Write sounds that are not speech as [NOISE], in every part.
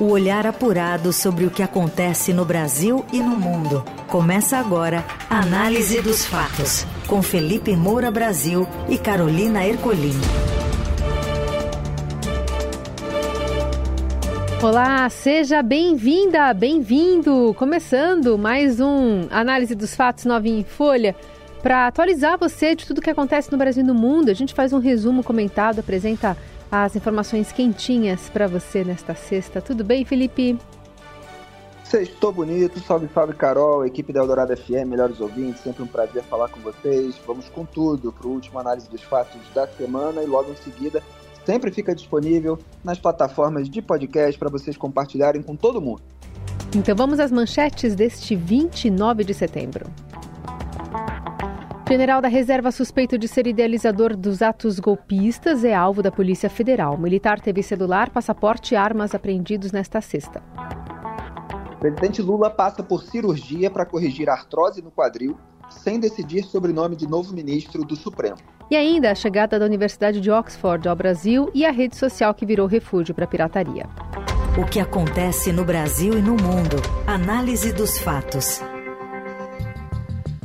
O olhar apurado sobre o que acontece no Brasil e no mundo. Começa agora a Análise dos Fatos, com Felipe Moura Brasil e Carolina Ercolim. Olá, seja bem-vinda, bem-vindo! Começando mais um Análise dos Fatos Novinha em Folha. Para atualizar você de tudo que acontece no Brasil e no mundo, a gente faz um resumo comentado, apresenta as informações quentinhas para você nesta sexta. Tudo bem, Felipe? Sextou bonito, salve, salve Carol, equipe da Eldorado FM, melhores ouvintes, sempre um prazer falar com vocês. Vamos com tudo para o último análise dos fatos da semana e logo em seguida sempre fica disponível nas plataformas de podcast para vocês compartilharem com todo mundo. Então vamos às manchetes deste 29 de setembro. General da Reserva suspeito de ser idealizador dos atos golpistas é alvo da Polícia Federal. O militar teve celular, passaporte e armas apreendidos nesta sexta. O presidente Lula passa por cirurgia para corrigir artrose no quadril, sem decidir sobre o nome de novo ministro do Supremo. E ainda a chegada da Universidade de Oxford ao Brasil e a rede social que virou refúgio para a pirataria. O que acontece no Brasil e no mundo. Análise dos fatos.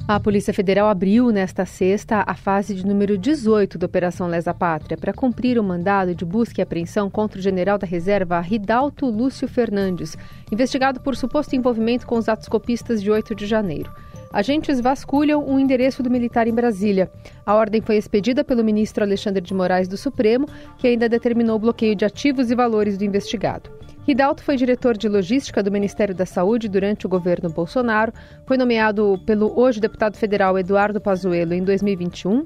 A Polícia Federal abriu nesta sexta a fase de número 18 da Operação Lesa Pátria para cumprir o mandado de busca e apreensão contra o general da reserva Ridalto Lúcio Fernandes, investigado por suposto envolvimento com os atos copistas de 8 de janeiro. Agentes vasculham o endereço do militar em Brasília. A ordem foi expedida pelo ministro Alexandre de Moraes do Supremo, que ainda determinou o bloqueio de ativos e valores do investigado. Ridalto foi diretor de logística do Ministério da Saúde durante o governo Bolsonaro, foi nomeado pelo hoje deputado federal Eduardo Pazuello em 2021.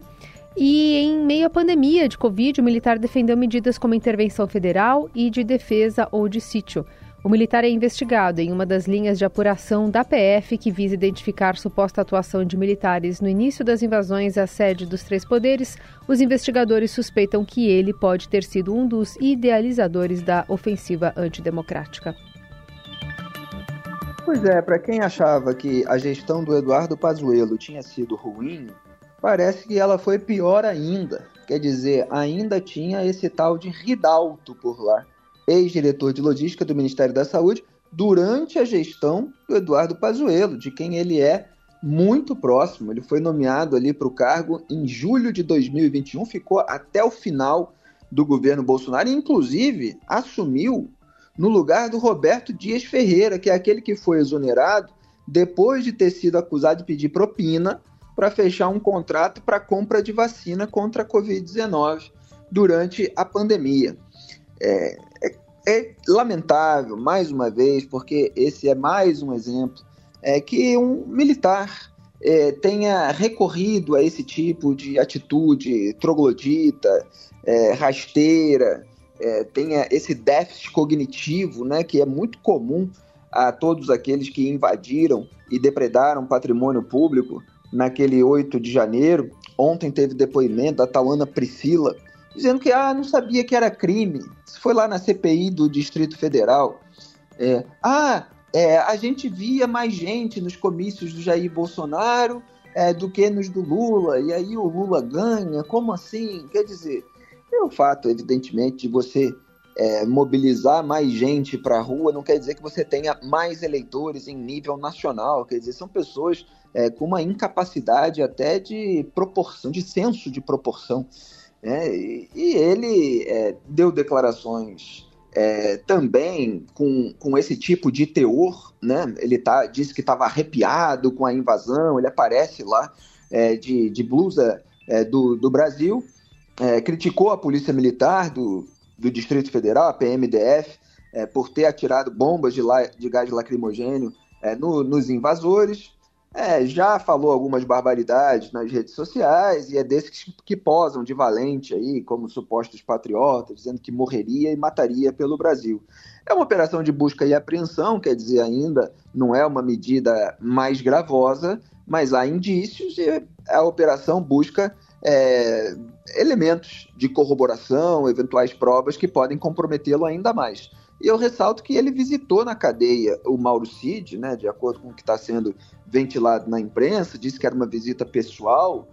E em meio à pandemia de Covid, o militar defendeu medidas como intervenção federal e de defesa ou de sítio. O militar é investigado em uma das linhas de apuração da PF que visa identificar suposta atuação de militares no início das invasões à sede dos três poderes. Os investigadores suspeitam que ele pode ter sido um dos idealizadores da ofensiva antidemocrática. Pois é, para quem achava que a gestão do Eduardo Pazuello tinha sido ruim, parece que ela foi pior ainda. Quer dizer, ainda tinha esse tal de Ridalto por lá ex-diretor de logística do Ministério da Saúde, durante a gestão do Eduardo Pazuello, de quem ele é muito próximo. Ele foi nomeado ali para o cargo em julho de 2021, ficou até o final do governo Bolsonaro, e inclusive assumiu no lugar do Roberto Dias Ferreira, que é aquele que foi exonerado depois de ter sido acusado de pedir propina para fechar um contrato para compra de vacina contra a Covid-19 durante a pandemia. É, é lamentável, mais uma vez, porque esse é mais um exemplo, é que um militar é, tenha recorrido a esse tipo de atitude troglodita, é, rasteira, é, tenha esse déficit cognitivo, né, que é muito comum a todos aqueles que invadiram e depredaram patrimônio público naquele 8 de janeiro. Ontem teve depoimento da Tauana Priscila, dizendo que ah, não sabia que era crime. Isso foi lá na CPI do Distrito Federal. É, ah, é, a gente via mais gente nos comícios do Jair Bolsonaro é, do que nos do Lula, e aí o Lula ganha. Como assim? Quer dizer, é o fato, evidentemente, de você é, mobilizar mais gente para a rua não quer dizer que você tenha mais eleitores em nível nacional. Quer dizer, são pessoas é, com uma incapacidade até de proporção, de senso de proporção. Né? E, ele é, deu declarações é, também com, com esse tipo de teor. Né? Ele tá, disse que estava arrepiado com a invasão, ele aparece lá é, de, de blusa é, do, do Brasil, é, criticou a polícia militar do, do Distrito Federal, a PMDF, é, por ter atirado bombas de, la, de gás lacrimogênio no, nos invasores. É, já falou algumas barbaridades nas redes sociais e é desses que, que posam de valente aí, como supostos patriotas, dizendo que morreria e mataria pelo Brasil. É uma operação de busca e apreensão, quer dizer, ainda não é uma medida mais gravosa, mas há indícios e a operação busca é, elementos de corroboração, eventuais provas que podem comprometê-lo ainda mais. E eu ressalto que ele visitou na cadeia o Mauro Cid, né, de acordo com o que está sendo ventilado na imprensa, disse que era uma visita pessoal.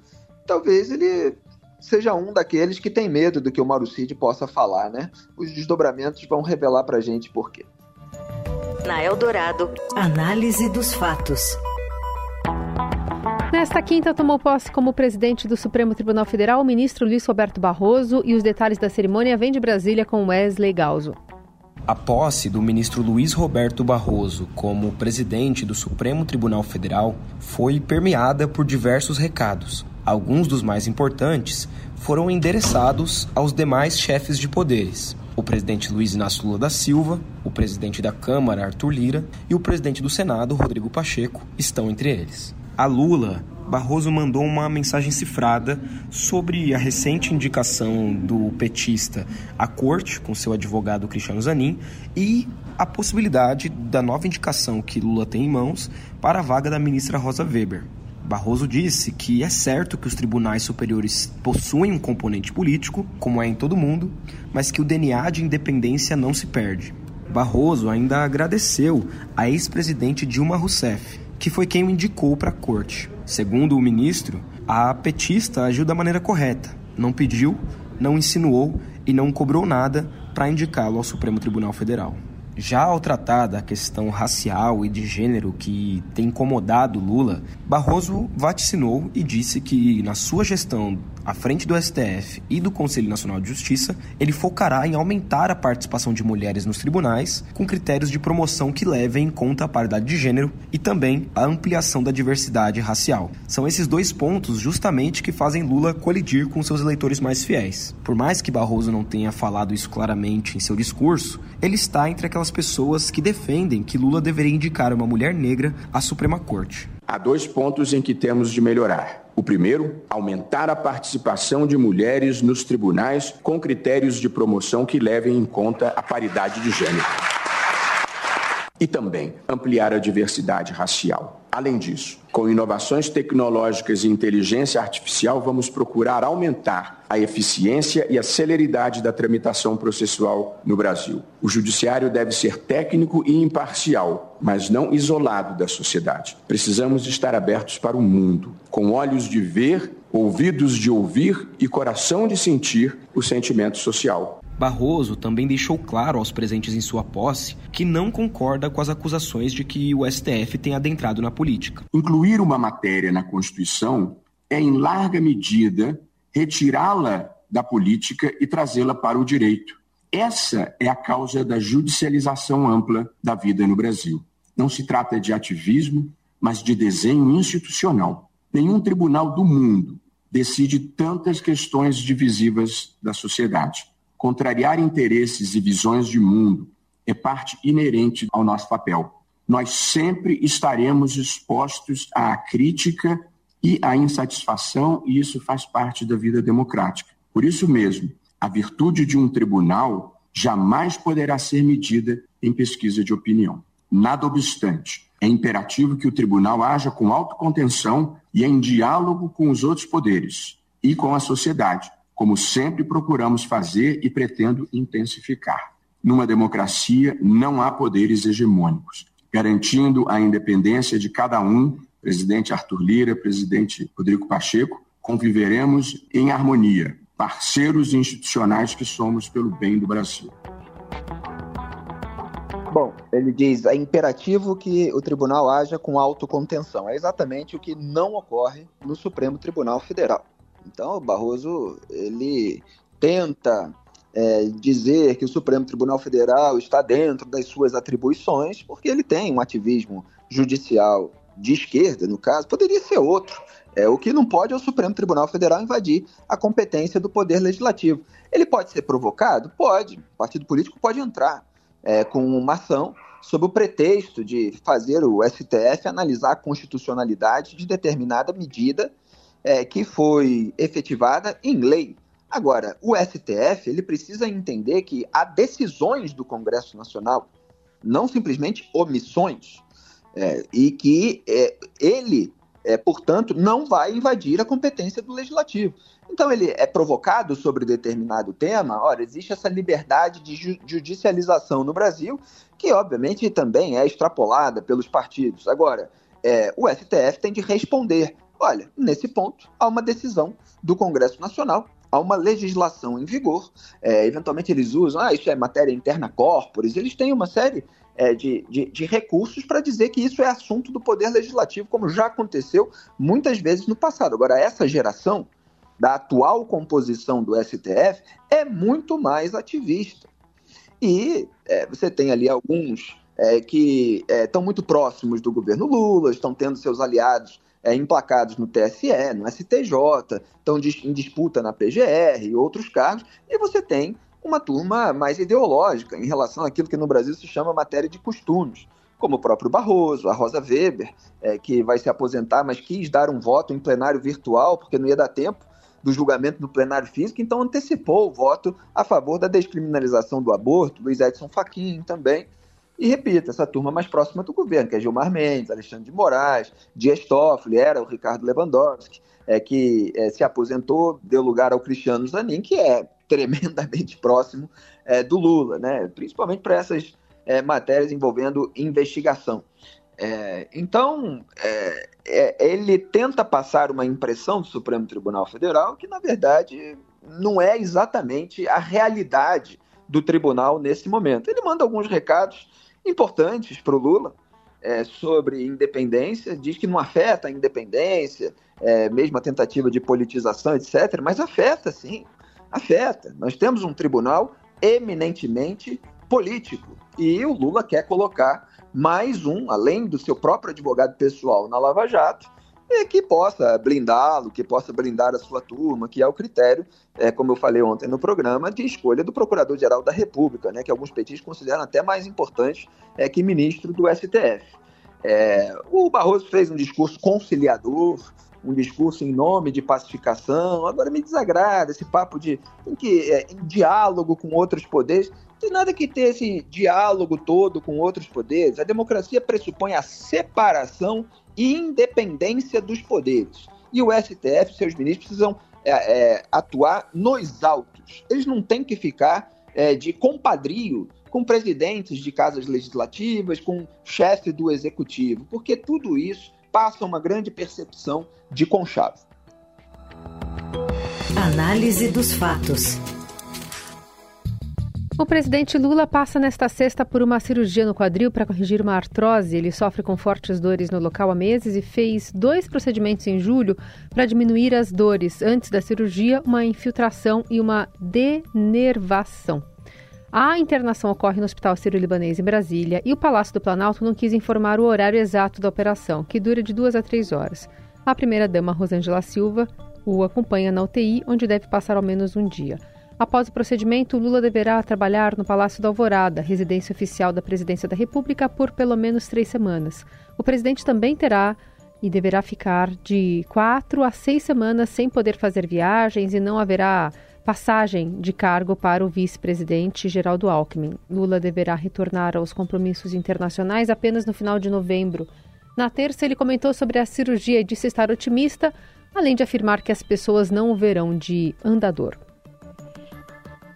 Talvez ele seja um daqueles que tem medo do que o Mauro Cid possa falar, né? Os desdobramentos vão revelar para a gente por quê. Na Eldorado, análise dos fatos. Nesta quinta, tomou posse como presidente do Supremo Tribunal Federal o ministro Luiz Roberto Barroso e os detalhes da cerimônia vêm de Brasília com Wesley Galzo. A posse do ministro Luiz Roberto Barroso como presidente do Supremo Tribunal Federal foi permeada por diversos recados. Alguns dos mais importantes foram endereçados aos demais chefes de poderes. O presidente Luiz Inácio Lula da Silva, o presidente da Câmara Arthur Lira e o presidente do Senado Rodrigo Pacheco estão entre eles. A Lula, Barroso mandou uma mensagem cifrada sobre a recente indicação do petista à corte, com seu advogado Cristiano Zanin, e a possibilidade da nova indicação que Lula tem em mãos para a vaga da ministra Rosa Weber. Barroso disse que é certo que os tribunais superiores possuem um componente político, como é em todo mundo, mas que o DNA de independência não se perde. Barroso ainda agradeceu a ex-presidente Dilma Rousseff que foi quem o indicou para a corte. Segundo o ministro, a petista agiu da maneira correta, não pediu, não insinuou e não cobrou nada para indicá-lo ao Supremo Tribunal Federal. Já ao tratar da questão racial e de gênero que tem incomodado Lula, Barroso vaticinou e disse que, na sua gestão à frente do STF e do Conselho Nacional de Justiça, ele focará em aumentar a participação de mulheres nos tribunais, com critérios de promoção que levem em conta a paridade de gênero e também a ampliação da diversidade racial. São esses dois pontos justamente que fazem Lula colidir com seus eleitores mais fiéis. Por mais que Barroso não tenha falado isso claramente em seu discurso, ele está entre aquelas pessoas que defendem que Lula deveria indicar uma mulher negra à Suprema Corte. Há dois pontos em que temos de melhorar. O primeiro, aumentar a participação de mulheres nos tribunais com critérios de promoção que levem em conta a paridade de gênero. E também ampliar a diversidade racial. Além disso, com inovações tecnológicas e inteligência artificial, vamos procurar aumentar a eficiência e a celeridade da tramitação processual no Brasil. O judiciário deve ser técnico e imparcial, mas não isolado da sociedade. Precisamos estar abertos para o mundo, com olhos de ver, ouvidos de ouvir e coração de sentir o sentimento social. Barroso também deixou claro aos presentes em sua posse que não concorda com as acusações de que o STF tem adentrado na política. Incluir uma matéria na Constituição é, em larga medida, retirá-la da política e trazê-la para o direito. Essa é a causa da judicialização ampla da vida no Brasil. Não se trata de ativismo, mas de desenho institucional. Nenhum tribunal do mundo decide tantas questões divisivas da sociedade. Contrariar interesses e visões de mundo é parte inerente ao nosso papel. Nós sempre estaremos expostos à crítica e à insatisfação, e isso faz parte da vida democrática. Por isso mesmo, a virtude de um tribunal jamais poderá ser medida em pesquisa de opinião. Nada obstante, é imperativo que o tribunal haja com autocontenção e em diálogo com os outros poderes e com a sociedade, como sempre procuramos fazer e pretendo intensificar. Numa democracia, não há poderes hegemônicos, garantindo a independência de cada um, presidente Arthur Lira, presidente Rodrigo Pacheco, conviveremos em harmonia, parceiros institucionais que somos pelo bem do Brasil. Bom, ele diz: é imperativo que o tribunal haja com autocontenção. É exatamente o que não ocorre no Supremo Tribunal Federal. Então, o Barroso ele tenta é, dizer que o Supremo Tribunal Federal está dentro das suas atribuições, porque ele tem um ativismo judicial de esquerda, no caso, poderia ser outro. É, o que não pode é o Supremo Tribunal Federal invadir a competência do Poder Legislativo. Ele pode ser provocado? Pode. O partido político pode entrar é, com uma ação sob o pretexto de fazer o STF analisar a constitucionalidade de determinada medida é, que foi efetivada em lei. Agora, o STF ele precisa entender que há decisões do Congresso Nacional, não simplesmente omissões, é, e que é, ele, é, portanto, não vai invadir a competência do legislativo. Então, ele é provocado sobre determinado tema. Ora, existe essa liberdade de ju judicialização no Brasil, que obviamente também é extrapolada pelos partidos. Agora, é, o STF tem de responder Olha, nesse ponto, há uma decisão do Congresso Nacional há uma legislação em vigor. É, eventualmente eles usam, ah, isso é matéria interna corporis, eles têm uma série é, de, de, de, recursos para dizer que isso é assunto do Poder Legislativo, como já aconteceu muitas vezes no passado. Agora, essa geração da atual composição do STF é muito mais ativista. E é, você tem ali alguns é, que estão é, muito próximos do governo Lula, estão tendo seus aliados é, emplacados no TSE, no STJ, estão em disputa na PGR e outros cargos, e você tem uma turma mais ideológica em relação àquilo que no Brasil se chama matéria de costumes, como o próprio Barroso, a Rosa Weber, é, que vai se aposentar, mas quis dar um voto em plenário virtual, porque não ia dar tempo do julgamento do plenário físico, então antecipou o voto a favor da descriminalização do aborto, Luiz Edson Fachin também, e repito, essa turma mais próxima do governo, que é Gilmar Mendes, Alexandre de Moraes, Dias Toffoli, era o Ricardo Lewandowski, é, que é, se aposentou, deu lugar ao Cristiano Zanin, que é tremendamente [LAUGHS] próximo é, do Lula, né? principalmente para essas é, matérias envolvendo investigação. É, então, é, é, ele tenta passar uma impressão do Supremo Tribunal Federal que, na verdade, não é exatamente a realidade do tribunal nesse momento. Ele manda alguns recados importantes para o Lula é, sobre independência, diz que não afeta a independência, é, mesmo a tentativa de politização, etc., mas afeta sim, afeta. Nós temos um tribunal eminentemente político e o Lula quer colocar mais um, além do seu próprio advogado pessoal na Lava Jato, e que possa blindá-lo, que possa blindar a sua turma, que é o critério, é, como eu falei ontem no programa, de escolha do Procurador-Geral da República, né, que alguns petistas consideram até mais importante é, que ministro do STF. É, o Barroso fez um discurso conciliador, um discurso em nome de pacificação. Agora me desagrada esse papo de tem que é, em diálogo com outros poderes. Tem nada que ter esse diálogo todo com outros poderes. A democracia pressupõe a separação independência dos poderes. E o STF, seus ministros, precisam é, é, atuar nos autos. Eles não têm que ficar é, de compadrio com presidentes de casas legislativas, com chefe do executivo, porque tudo isso passa uma grande percepção de conchavo. Análise dos fatos. O presidente Lula passa nesta sexta por uma cirurgia no quadril para corrigir uma artrose. Ele sofre com fortes dores no local há meses e fez dois procedimentos em julho para diminuir as dores. Antes da cirurgia, uma infiltração e uma denervação. A internação ocorre no Hospital Sírio-Libanês em Brasília e o Palácio do Planalto não quis informar o horário exato da operação, que dura de duas a três horas. A primeira-dama Rosângela Silva o acompanha na UTI, onde deve passar ao menos um dia. Após o procedimento, Lula deverá trabalhar no Palácio da Alvorada, residência oficial da Presidência da República, por pelo menos três semanas. O presidente também terá e deverá ficar de quatro a seis semanas sem poder fazer viagens e não haverá passagem de cargo para o vice-presidente Geraldo Alckmin. Lula deverá retornar aos compromissos internacionais apenas no final de novembro. Na terça, ele comentou sobre a cirurgia e disse estar otimista, além de afirmar que as pessoas não o verão de andador.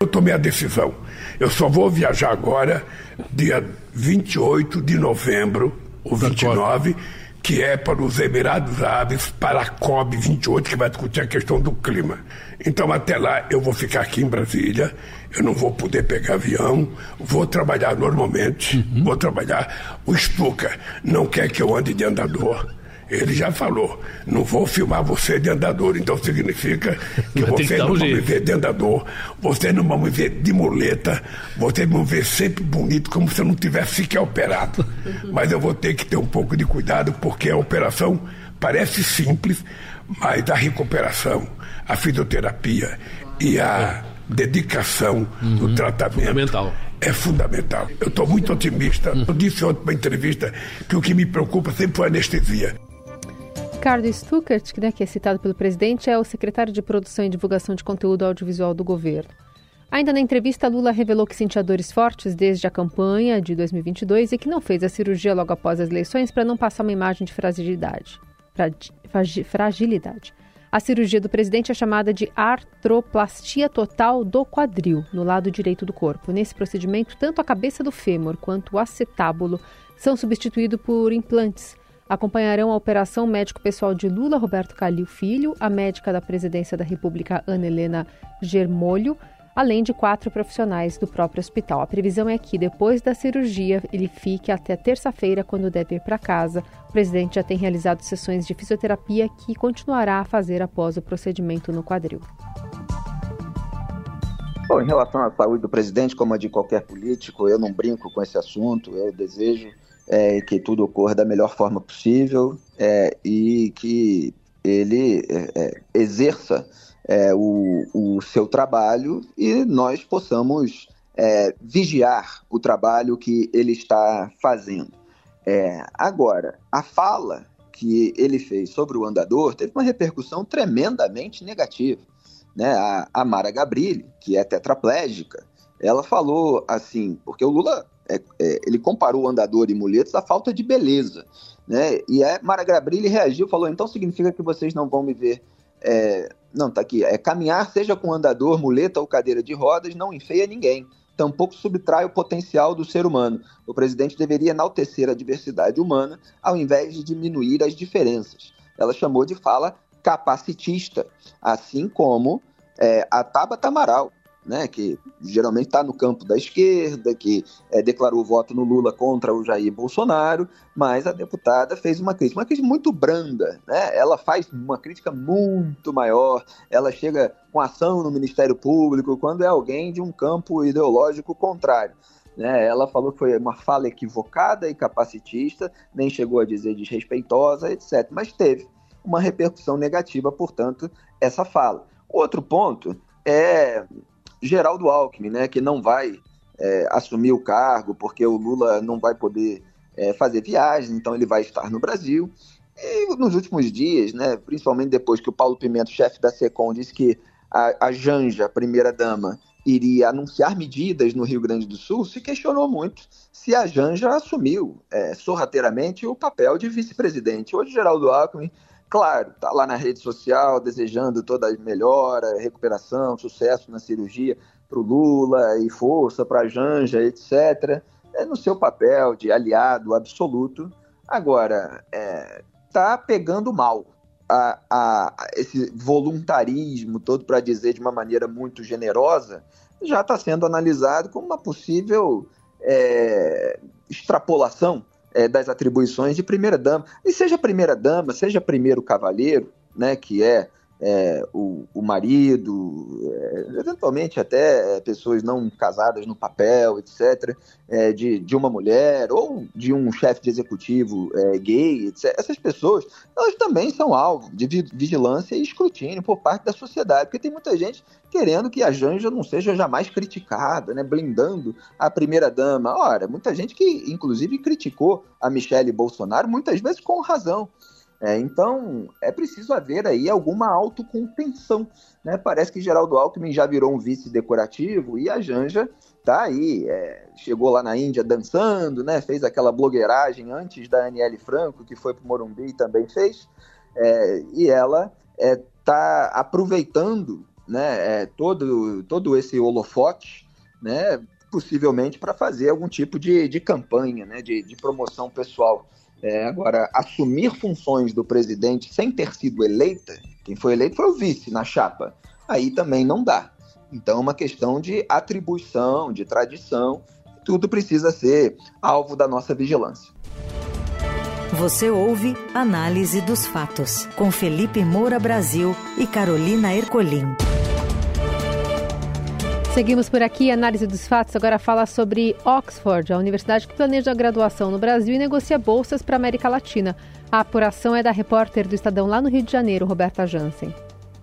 Eu tomei a decisão. Eu só vou viajar agora, dia 28 de novembro, ou 29, que é para os Emirados Árabes, para a COP28, que vai discutir a questão do clima. Então, até lá, eu vou ficar aqui em Brasília, eu não vou poder pegar avião, vou trabalhar normalmente, uhum. vou trabalhar. O Stuka não quer que eu ande de andador ele já falou, não vou filmar você de andador, então significa [LAUGHS] que você não vai me ver de andador, você não vai me ver de muleta, você vai me ver sempre bonito, como se eu não tivesse sequer operado. Mas eu vou ter que ter um pouco de cuidado, porque a operação parece simples, mas a recuperação, a fisioterapia e a dedicação uhum, do tratamento fundamental. é fundamental. Eu estou muito otimista. Eu disse ontem uma entrevista que o que me preocupa sempre foi a anestesia. Ricardo Stuckert, que, né, que é citado pelo presidente, é o secretário de Produção e Divulgação de Conteúdo Audiovisual do governo. Ainda na entrevista, Lula revelou que sentia dores fortes desde a campanha de 2022 e que não fez a cirurgia logo após as eleições para não passar uma imagem de fragilidade. fragilidade. A cirurgia do presidente é chamada de artroplastia total do quadril, no lado direito do corpo. Nesse procedimento, tanto a cabeça do fêmur quanto o acetábulo são substituídos por implantes acompanharão a operação médico pessoal de Lula, Roberto Calil Filho, a médica da Presidência da República, Ana Helena Germolho, além de quatro profissionais do próprio hospital. A previsão é que, depois da cirurgia, ele fique até terça-feira, quando deve ir para casa. O presidente já tem realizado sessões de fisioterapia que continuará a fazer após o procedimento no quadril. Bom, em relação à saúde do presidente, como a de qualquer político, eu não brinco com esse assunto. Eu desejo é, que tudo ocorra da melhor forma possível é, e que ele é, é exerça é, o, o, seu trabalho e nós possamos é, vigiar o trabalho que ele está fazendo. Agora, a fala que ele fez sobre o andador teve uma repercussão tremendamente negativa. Né? A, a Mara Gabrilli, que é tetraplégica, ela falou assim, porque o Lula é, é, ele comparou o andador e muletos à falta de beleza. Né? E a Mara Gabrilli reagiu, falou: então significa que vocês não vão me ver é, não, tá aqui. É caminhar, seja com andador, muleta ou cadeira de rodas, não enfeia ninguém. Tampouco subtrai o potencial do ser humano. O presidente deveria enaltecer a diversidade humana ao invés de diminuir as diferenças. Ela chamou de fala capacitista, assim como é, a Tabata Amaral, né, que geralmente está no campo da esquerda, que é, declarou voto no Lula contra o Jair Bolsonaro, mas a deputada fez uma crítica, uma crítica muito branda, né? Ela faz uma crítica muito maior, ela chega com ação no Ministério Público quando é alguém de um campo ideológico contrário. Né? Ela falou que foi uma fala equivocada e capacitista, nem chegou a dizer desrespeitosa, etc. Mas teve uma repercussão negativa, portanto, essa fala. Outro ponto é Geraldo Alckmin, né, que não vai é, assumir o cargo porque o Lula não vai poder é, fazer viagens, então ele vai estar no Brasil. E nos últimos dias, né, principalmente depois que o Paulo Pimenta, chefe da SECOM, disse que a, a Janja, primeira-dama, iria anunciar medidas no Rio Grande do Sul, se questionou muito se a Janja assumiu é, sorrateiramente o papel de vice-presidente. Hoje, Geraldo Alckmin Claro, está lá na rede social desejando toda a melhora, recuperação, sucesso na cirurgia para o Lula e força para a Janja, etc. É no seu papel de aliado absoluto. Agora, está é, tá pegando mal a, a, esse voluntarismo todo, para dizer de uma maneira muito generosa, já está sendo analisado como uma possível é, extrapolação é, das atribuições de primeira-dama. E seja primeira-dama, seja primeiro cavalheiro, né, que é é, o, o, marido, é, eventualmente até é, pessoas não casadas no papel, etc., é, de, de uma mulher ou de um chefe de executivo é, gay, etc. Essas pessoas, elas também são alvo de vigilância e escrutínio por parte da sociedade, porque tem muita gente querendo que a Janja não seja jamais criticada, né, blindando a primeira-dama. Ora, muita gente que, inclusive, criticou a Michelle Bolsonaro, muitas vezes com razão. É, então, é preciso haver aí alguma autocontenção. Né? Parece que Geraldo Alckmin já virou um vice decorativo e a Janja tá aí, é, chegou lá na Índia dançando, né? fez aquela blogueiragem antes da Aniele Franco, que foi para o Morumbi e também fez, é, e ela está é, aproveitando né, é, todo, todo esse holofote, né, possivelmente para fazer algum tipo de, de campanha, né, de, de promoção pessoal. É, agora, assumir funções do presidente sem ter sido eleita, quem foi eleito foi o vice na chapa, aí também não dá. Então, é uma questão de atribuição, de tradição, tudo precisa ser alvo da nossa vigilância. Você ouve Análise dos Fatos, com Felipe Moura Brasil e Carolina Ercolim. Seguimos por aqui. A análise dos fatos agora fala sobre Oxford, a universidade que planeja a graduação no Brasil e negocia bolsas para a América Latina. A apuração é da repórter do Estadão lá no Rio de Janeiro, Roberta Jansen.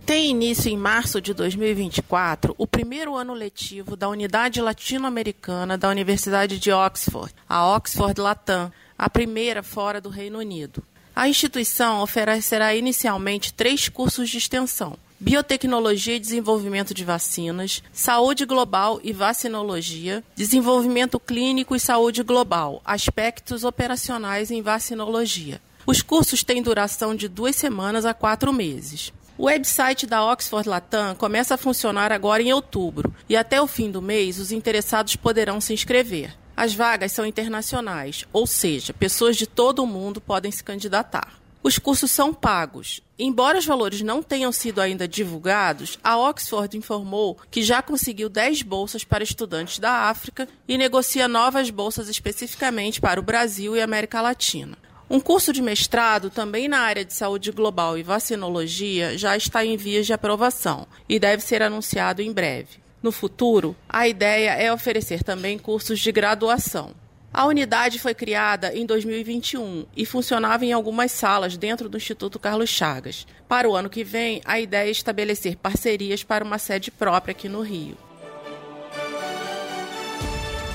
Tem início em março de 2024 o primeiro ano letivo da Unidade Latino-Americana da Universidade de Oxford, a Oxford Latam, a primeira fora do Reino Unido. A instituição oferecerá inicialmente três cursos de extensão biotecnologia e desenvolvimento de vacinas, saúde global e vacinologia, desenvolvimento clínico e saúde global, aspectos operacionais em vacinologia. Os cursos têm duração de duas semanas a quatro meses. O website da Oxford Latam começa a funcionar agora em outubro e até o fim do mês os interessados poderão se inscrever. As vagas são internacionais, ou seja, pessoas de todo o mundo podem se candidatar. Os cursos são pagos. Embora os valores não tenham sido ainda divulgados, a Oxford informou que já conseguiu 10 bolsas para estudantes da África e negocia novas bolsas especificamente para o Brasil e América Latina. Um curso de mestrado, também na área de saúde global e vacinologia, já está em vias de aprovação e deve ser anunciado em breve. No futuro, a ideia é oferecer também cursos de graduação. A unidade foi criada em 2021 e funcionava em algumas salas dentro do Instituto Carlos Chagas. Para o ano que vem, a ideia é estabelecer parcerias para uma sede própria aqui no Rio.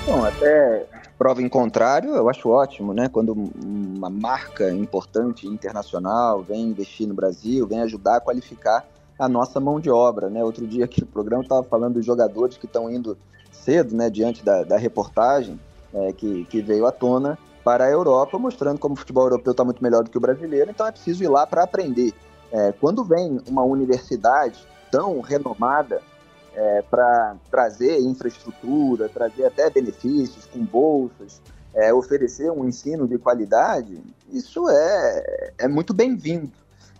Bom, até prova em contrário, eu acho ótimo, né? Quando uma marca importante internacional vem investir no Brasil, vem ajudar a qualificar a nossa mão de obra, né? Outro dia aqui no programa estava falando dos jogadores que estão indo cedo, né? Diante da, da reportagem é, que, que veio à tona para a Europa, mostrando como o futebol europeu está muito melhor do que o brasileiro, então é preciso ir lá para aprender. É, quando vem uma universidade tão renomada é, para trazer infraestrutura, trazer até benefícios com bolsas, é, oferecer um ensino de qualidade, isso é, é muito bem-vindo.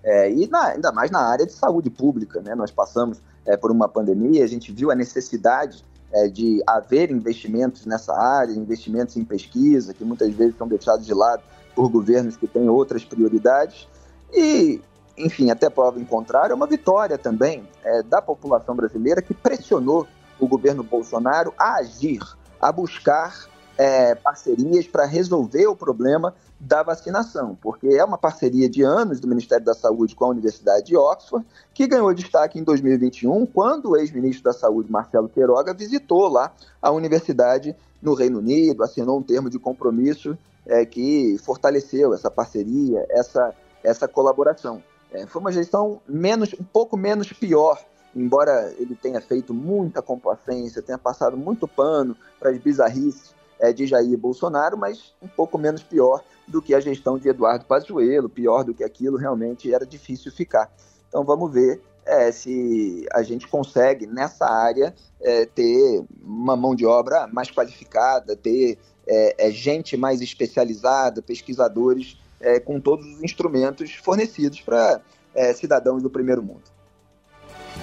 É, e na, ainda mais na área de saúde pública, né? Nós passamos é, por uma pandemia, a gente viu a necessidade é, de haver investimentos nessa área, investimentos em pesquisa, que muitas vezes são deixados de lado por governos que têm outras prioridades. E, enfim, até prova em contrário, é uma vitória também é, da população brasileira que pressionou o governo Bolsonaro a agir, a buscar é, parcerias para resolver o problema da vacinação, porque é uma parceria de anos do Ministério da Saúde com a Universidade de Oxford, que ganhou destaque em 2021, quando o ex-ministro da Saúde, Marcelo Queiroga, visitou lá a universidade no Reino Unido, assinou um termo de compromisso é, que fortaleceu essa parceria, essa, essa colaboração. É, foi uma gestão menos, um pouco menos pior, embora ele tenha feito muita complacência, tenha passado muito pano para as bizarrices é, de Jair Bolsonaro, mas um pouco menos pior do que a gestão de Eduardo Pazuello, pior do que aquilo, realmente era difícil ficar. Então vamos ver é, se a gente consegue, nessa área, é, ter uma mão de obra mais qualificada, ter é, é gente mais especializada, pesquisadores é, com todos os instrumentos fornecidos para é, cidadãos do primeiro mundo.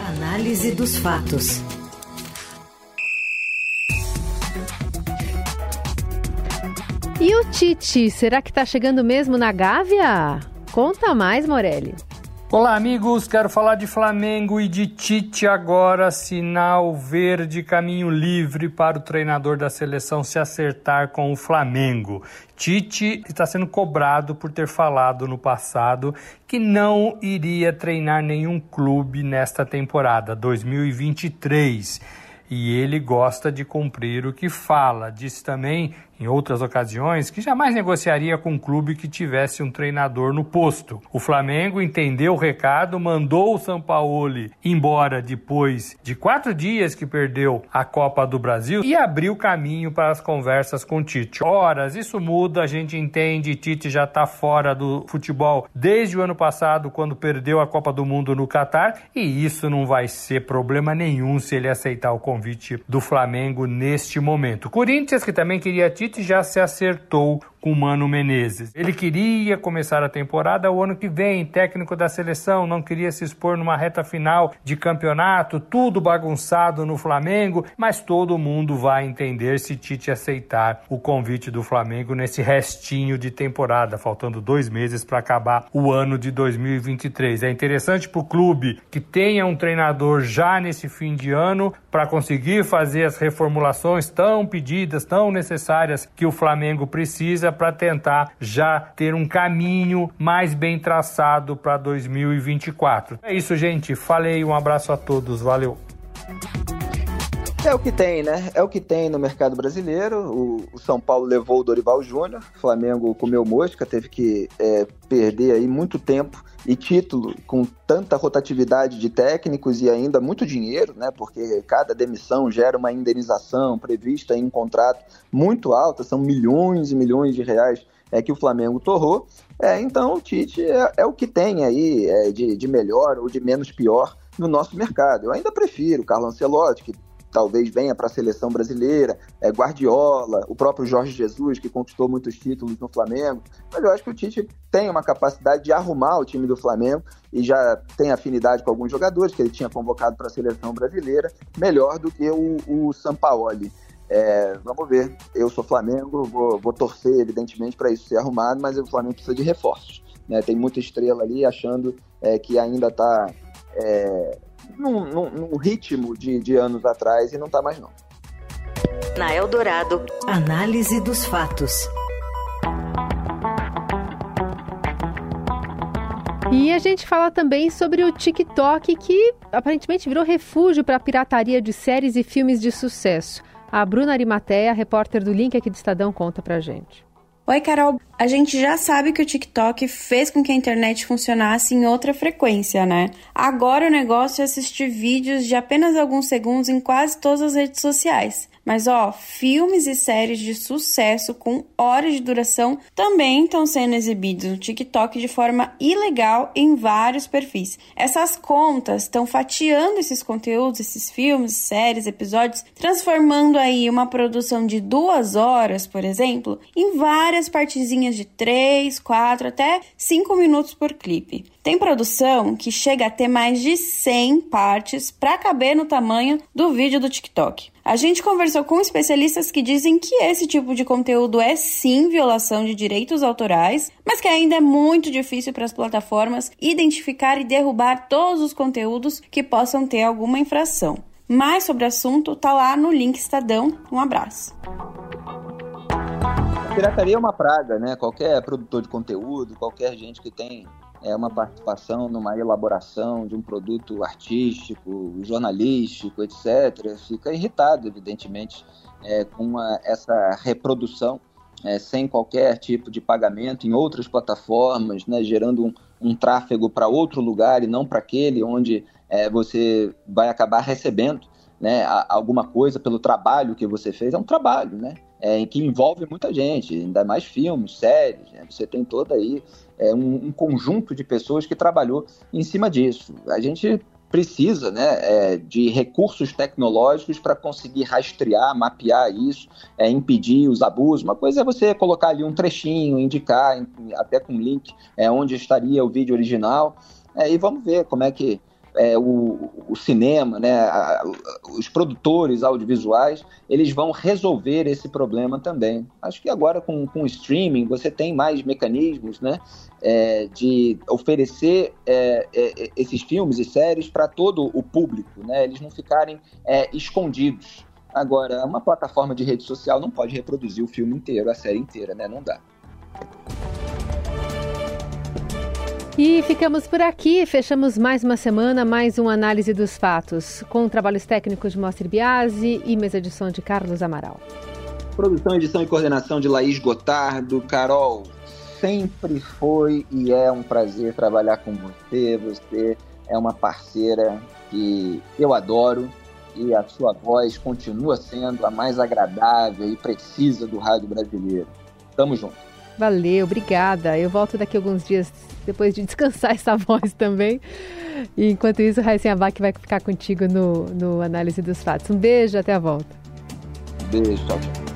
Análise dos fatos. E o Tite, será que está chegando mesmo na Gávea? Conta mais, Morelli. Olá, amigos. Quero falar de Flamengo e de Tite agora. Sinal verde, caminho livre para o treinador da seleção se acertar com o Flamengo. Tite está sendo cobrado por ter falado no passado que não iria treinar nenhum clube nesta temporada 2023 e ele gosta de cumprir o que fala. Disse também em outras ocasiões que jamais negociaria com um clube que tivesse um treinador no posto. O Flamengo entendeu o recado, mandou o Sampaoli embora depois de quatro dias que perdeu a Copa do Brasil e abriu caminho para as conversas com Tite. Horas, isso muda, a gente entende, Tite já está fora do futebol desde o ano passado, quando perdeu a Copa do Mundo no Catar, e isso não vai ser problema nenhum se ele aceitar o convite do Flamengo neste momento. Corinthians, que também queria Tite, já se acertou com Mano Menezes. Ele queria começar a temporada o ano que vem, técnico da seleção, não queria se expor numa reta final de campeonato, tudo bagunçado no Flamengo, mas todo mundo vai entender se Tite aceitar o convite do Flamengo nesse restinho de temporada, faltando dois meses para acabar o ano de 2023. É interessante para o clube que tenha um treinador já nesse fim de ano para conseguir fazer as reformulações tão pedidas, tão necessárias que o Flamengo precisa para tentar já ter um caminho mais bem traçado para 2024. É isso, gente. Falei, um abraço a todos. Valeu. É o que tem, né? É o que tem no mercado brasileiro. O, o São Paulo levou o Dorival Júnior, o Flamengo comeu mosca, teve que é, perder aí muito tempo e título com tanta rotatividade de técnicos e ainda muito dinheiro, né? Porque cada demissão gera uma indenização prevista em um contrato muito alta, são milhões e milhões de reais é, que o Flamengo torrou. É, então o Tite é, é o que tem aí é, de, de melhor ou de menos pior no nosso mercado. Eu ainda prefiro o Carlo Ancelotti, que talvez venha para a seleção brasileira, é, Guardiola, o próprio Jorge Jesus, que conquistou muitos títulos no Flamengo. Mas eu acho que o Tite tem uma capacidade de arrumar o time do Flamengo e já tem afinidade com alguns jogadores que ele tinha convocado para a seleção brasileira, melhor do que o, o Sampaoli. É, vamos ver. Eu sou Flamengo, vou, vou torcer, evidentemente, para isso ser arrumado, mas o Flamengo precisa de reforços. Né? Tem muita estrela ali achando é, que ainda está é, num, num, num, ritmo de, de anos atrás e não está mais não. Na Eldorado, análise dos fatos. E a gente fala também sobre o TikTok, que aparentemente virou refúgio para a pirataria de séries e filmes de sucesso. A Bruna Arimatea, repórter do Link aqui do Estadão, conta pra gente. Oi, Carol. A gente já sabe que o TikTok fez com que a internet funcionasse em outra frequência, né? Agora o negócio é assistir vídeos de apenas alguns segundos em quase todas as redes sociais. Mas ó, filmes e séries de sucesso com horas de duração também estão sendo exibidos no TikTok de forma ilegal em vários perfis. Essas contas estão fatiando esses conteúdos, esses filmes, séries, episódios, transformando aí uma produção de duas horas, por exemplo, em várias partezinhas de três, quatro, até cinco minutos por clipe. Tem produção que chega a ter mais de 100 partes para caber no tamanho do vídeo do TikTok. A gente conversou com especialistas que dizem que esse tipo de conteúdo é sim violação de direitos autorais, mas que ainda é muito difícil para as plataformas identificar e derrubar todos os conteúdos que possam ter alguma infração. Mais sobre o assunto tá lá no link Estadão. Um abraço. Pirataria é uma praga, né? Qualquer produtor de conteúdo, qualquer gente que tem é uma participação numa elaboração de um produto artístico, jornalístico, etc., fica irritado, evidentemente, é, com a, essa reprodução é, sem qualquer tipo de pagamento em outras plataformas, né, gerando um, um tráfego para outro lugar e não para aquele onde é, você vai acabar recebendo né, alguma coisa pelo trabalho que você fez. É um trabalho, né? É, que envolve muita gente, ainda mais filmes, séries. Né? Você tem toda aí é, um, um, conjunto de pessoas que trabalhou em cima disso. A gente precisa né, é, de recursos tecnológicos para conseguir rastrear, mapear isso, é, impedir os abusos. Uma coisa é você colocar ali um trechinho, indicar, até com link, é, onde estaria o vídeo original, é, e vamos ver como é que é, o, o, cinema, né, a, os produtores audiovisuais, eles vão resolver esse problema também. Acho que agora com, com o streaming você tem mais mecanismos né, é, de oferecer é, é esses filmes e séries para todo o público, né, eles não ficarem é, escondidos. Agora, uma plataforma de rede social não pode reproduzir o filme inteiro, a série inteira, né? Não dá. E ficamos por aqui, fechamos mais uma semana, mais uma análise dos fatos, com trabalhos técnicos de Mostre Biasi e mesa de som de Carlos Amaral. Produção, edição e coordenação de Laís Gotardo. Carol, sempre foi e é um prazer trabalhar com você. Você é uma parceira que eu adoro e a sua voz continua sendo a mais agradável e precisa do rádio brasileiro. Tamo junto. Valeu, obrigada. Eu volto daqui a alguns dias depois de descansar [LAUGHS] essa voz também. E enquanto isso, Raíssen Abac vai ficar contigo no, no Análise dos Fatos. Um beijo, até a volta. Beijo, tchau, tchau.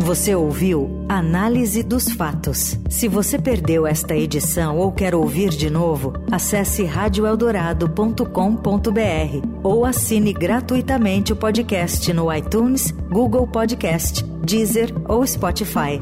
Você ouviu Análise dos Fatos. Se você perdeu esta edição ou quer ouvir de novo, acesse radioeldorado.com.br ou assine gratuitamente o podcast no iTunes, Google Podcast, Deezer ou Spotify.